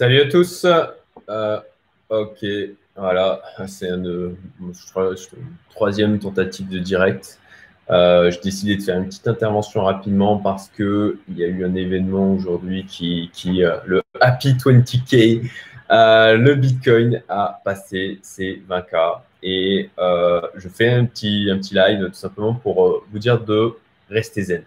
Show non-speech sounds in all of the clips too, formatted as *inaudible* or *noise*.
Salut à tous. Euh, ok, voilà, c'est une, troisième tentative de direct. Euh, j'ai décidé de faire une petite intervention rapidement parce qu'il y a eu un événement aujourd'hui qui, qui euh, le Happy 20K, le Bitcoin a passé ses 20K. Et je fais un petit, un petit live tout simplement pour vous dire de rester zen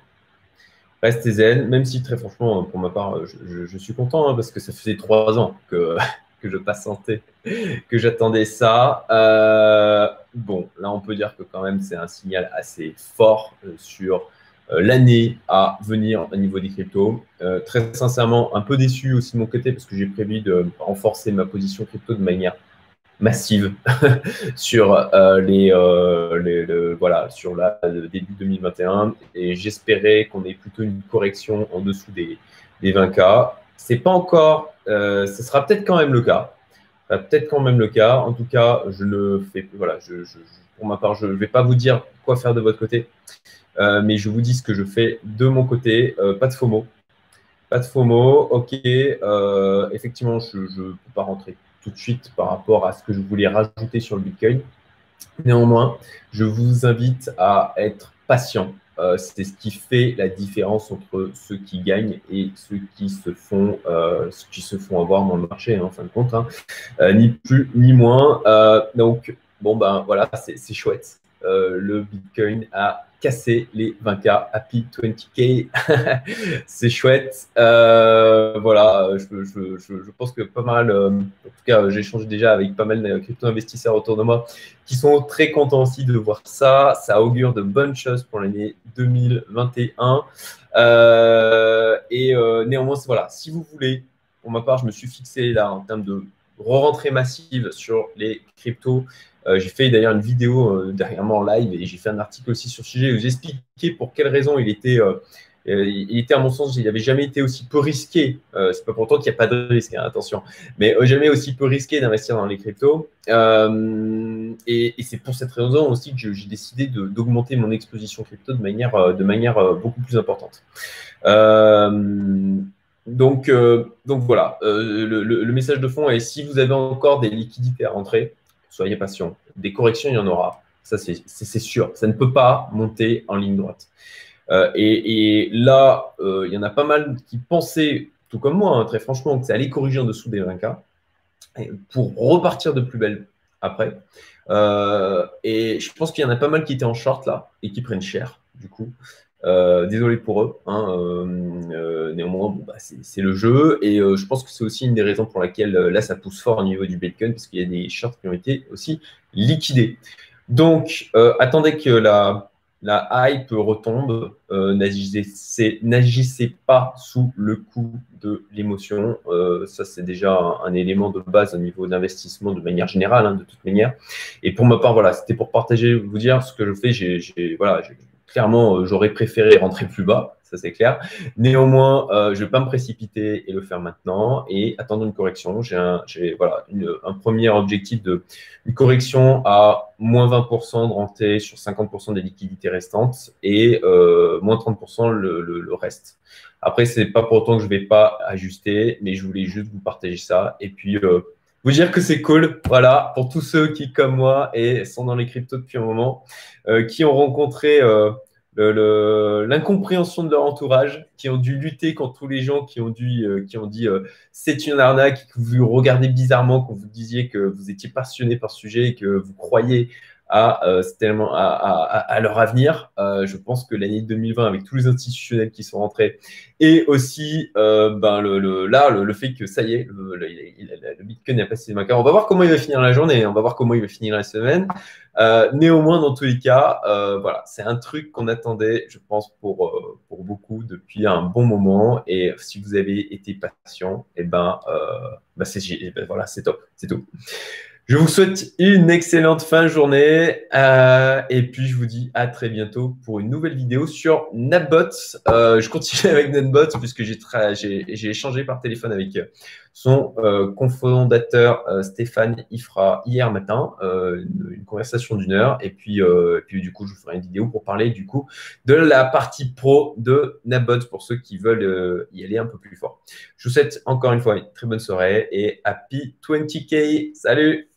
restez zen, même si très franchement, pour ma part, je, suis content hein, parce que ça faisait trois ans que, *laughs* que je patientais, *laughs* que j'attendais ça. Euh, bon, là, on peut dire que quand même, c'est un signal assez fort euh, sur euh, l'année à venir au niveau des cryptos. très sincèrement, un peu déçu aussi de mon côté parce que j'ai prévu de renforcer ma position crypto de manière massive *laughs* sur euh, les, euh, voilà sur la, le début 2021 et j'espérais qu'on ait plutôt une correction en dessous des, des 20K. C'est pas encore, euh, ce sera peut-être quand même le cas. Peut-être quand même le cas. En tout cas, je ne fais voilà, je, pour ma part, je ne vais pas vous dire quoi faire de votre côté, mais je vous dis ce que je fais de mon côté. pas de FOMO. Pas de FOMO. Ok. effectivement, je ne peux pas rentrer tout de suite par rapport à ce que je voulais rajouter sur le Bitcoin. Néanmoins, je vous invite à être patient. Euh, c'est ce qui fait la différence entre ceux qui gagnent et ceux qui se font, euh, qui se font avoir dans le marché, hein, en fin de compte. Hein. Euh, ni plus ni moins. donc, bon, ben voilà, c'est chouette. Le Bitcoin a casser les 20K, Happy 20K. *laughs* c'est chouette. Euh, voilà, je, pense que pas mal, euh, en tout cas, j'ai échangé déjà avec pas mal de crypto-investisseurs autour de moi qui sont très contents aussi de voir ça. Ça augure de bonnes choses pour l'année 2021. Euh, et néanmoins, voilà, si vous voulez, pour ma part, je me suis fixé là en termes de re-rentrée massive sur les cryptos. Euh, j'ai fait d'ailleurs une vidéo euh, derrière moi en live et j'ai fait un article aussi sur ce sujet où j'expliquais pour quelles raisons il était, euh, il était à mon sens, il n'avait jamais été aussi peu risqué. c'est pas pourtant qu'il n'y a pas de risque, hein, attention, mais jamais aussi peu risqué d'investir dans les cryptos. et, c'est pour cette raison aussi que j'ai décidé d'augmenter mon exposition crypto de manière beaucoup plus importante. Donc, donc voilà, le, le, message de fond est si vous avez encore des liquidités à rentrer, soyez patient. Des corrections, il y en aura. Ça, c'est sûr. Ça ne peut pas monter en ligne droite. Euh, et, là, euh, il y en a pas mal qui pensaient, tout comme moi, hein, très franchement, que ça allait corriger en dessous des 20K pour repartir de plus belle après. Euh, et je pense qu'il y en a pas mal qui étaient en short là et qui prennent cher, du coup. Euh, désolé pour eux. Hein, euh, euh, néanmoins, bah, c'est le jeu. Et je pense que c'est aussi une des raisons pour laquelle là, ça pousse fort au niveau du Bitcoin, parce qu'il y a des shorts qui ont été aussi liquidés. Donc, attendez que la, hype retombe. N'agissez pas sous le coup de l'émotion. ça, c'est déjà un, élément de base au niveau d'investissement de manière générale, hein, de toute manière. Et pour ma part, voilà, c'était pour partager, vous dire ce que je fais. Voilà, clairement, euh, j'aurais préféré rentrer plus bas, ça c'est clair. Néanmoins, euh, je ne vais pas me précipiter et le faire maintenant et attendre une correction. J'ai un, voilà, un premier objectif de une correction à moins 20% de rentée sur 50% des liquidités restantes et euh, moins 30% le, le, reste. Après, c'est pas pour autant que je ne vais pas ajuster, mais je voulais juste vous partager ça. Et puis, vous dire que c'est cool, voilà, pour tous ceux qui, comme moi, et sont dans les cryptos depuis un moment, qui ont rencontré l'incompréhension de leur entourage, qui ont dû lutter contre tous les gens qui ont, euh, ont dit euh, c'est une arnaque, que vous regardez bizarrement, que vous disiez que vous étiez passionné par ce sujet et que vous croyez à, euh, à, leur avenir. je pense que l'année 2020, avec tous les institutionnels qui sont rentrés, et aussi ben, le, là, le, fait que ça y est, le, Bitcoin a passé les On va voir comment il va finir la journée, on va voir comment il va finir la semaine. Euh, néanmoins, dans tous les cas, euh, voilà, c'est un truc qu'on attendait, je pense, pour, euh, beaucoup depuis un bon moment. Et si vous avez été patient, eh ben, bah ben, voilà, c'est top, c'est tout. Je vous souhaite une excellente fin de journée et puis je vous dis à très bientôt pour une nouvelle vidéo sur NetBot. je continue *laughs* avec NetBot puisque j'ai échangé par téléphone avec Son euh, cofondateur Stéphane y fera hier matin une, conversation d'une heure. Et puis, puis, du coup, je vous ferai une vidéo pour parler du coup de la partie pro de Nabot pour ceux qui veulent y aller un peu plus fort. Je vous souhaite encore une fois une très bonne soirée et happy 20K. Salut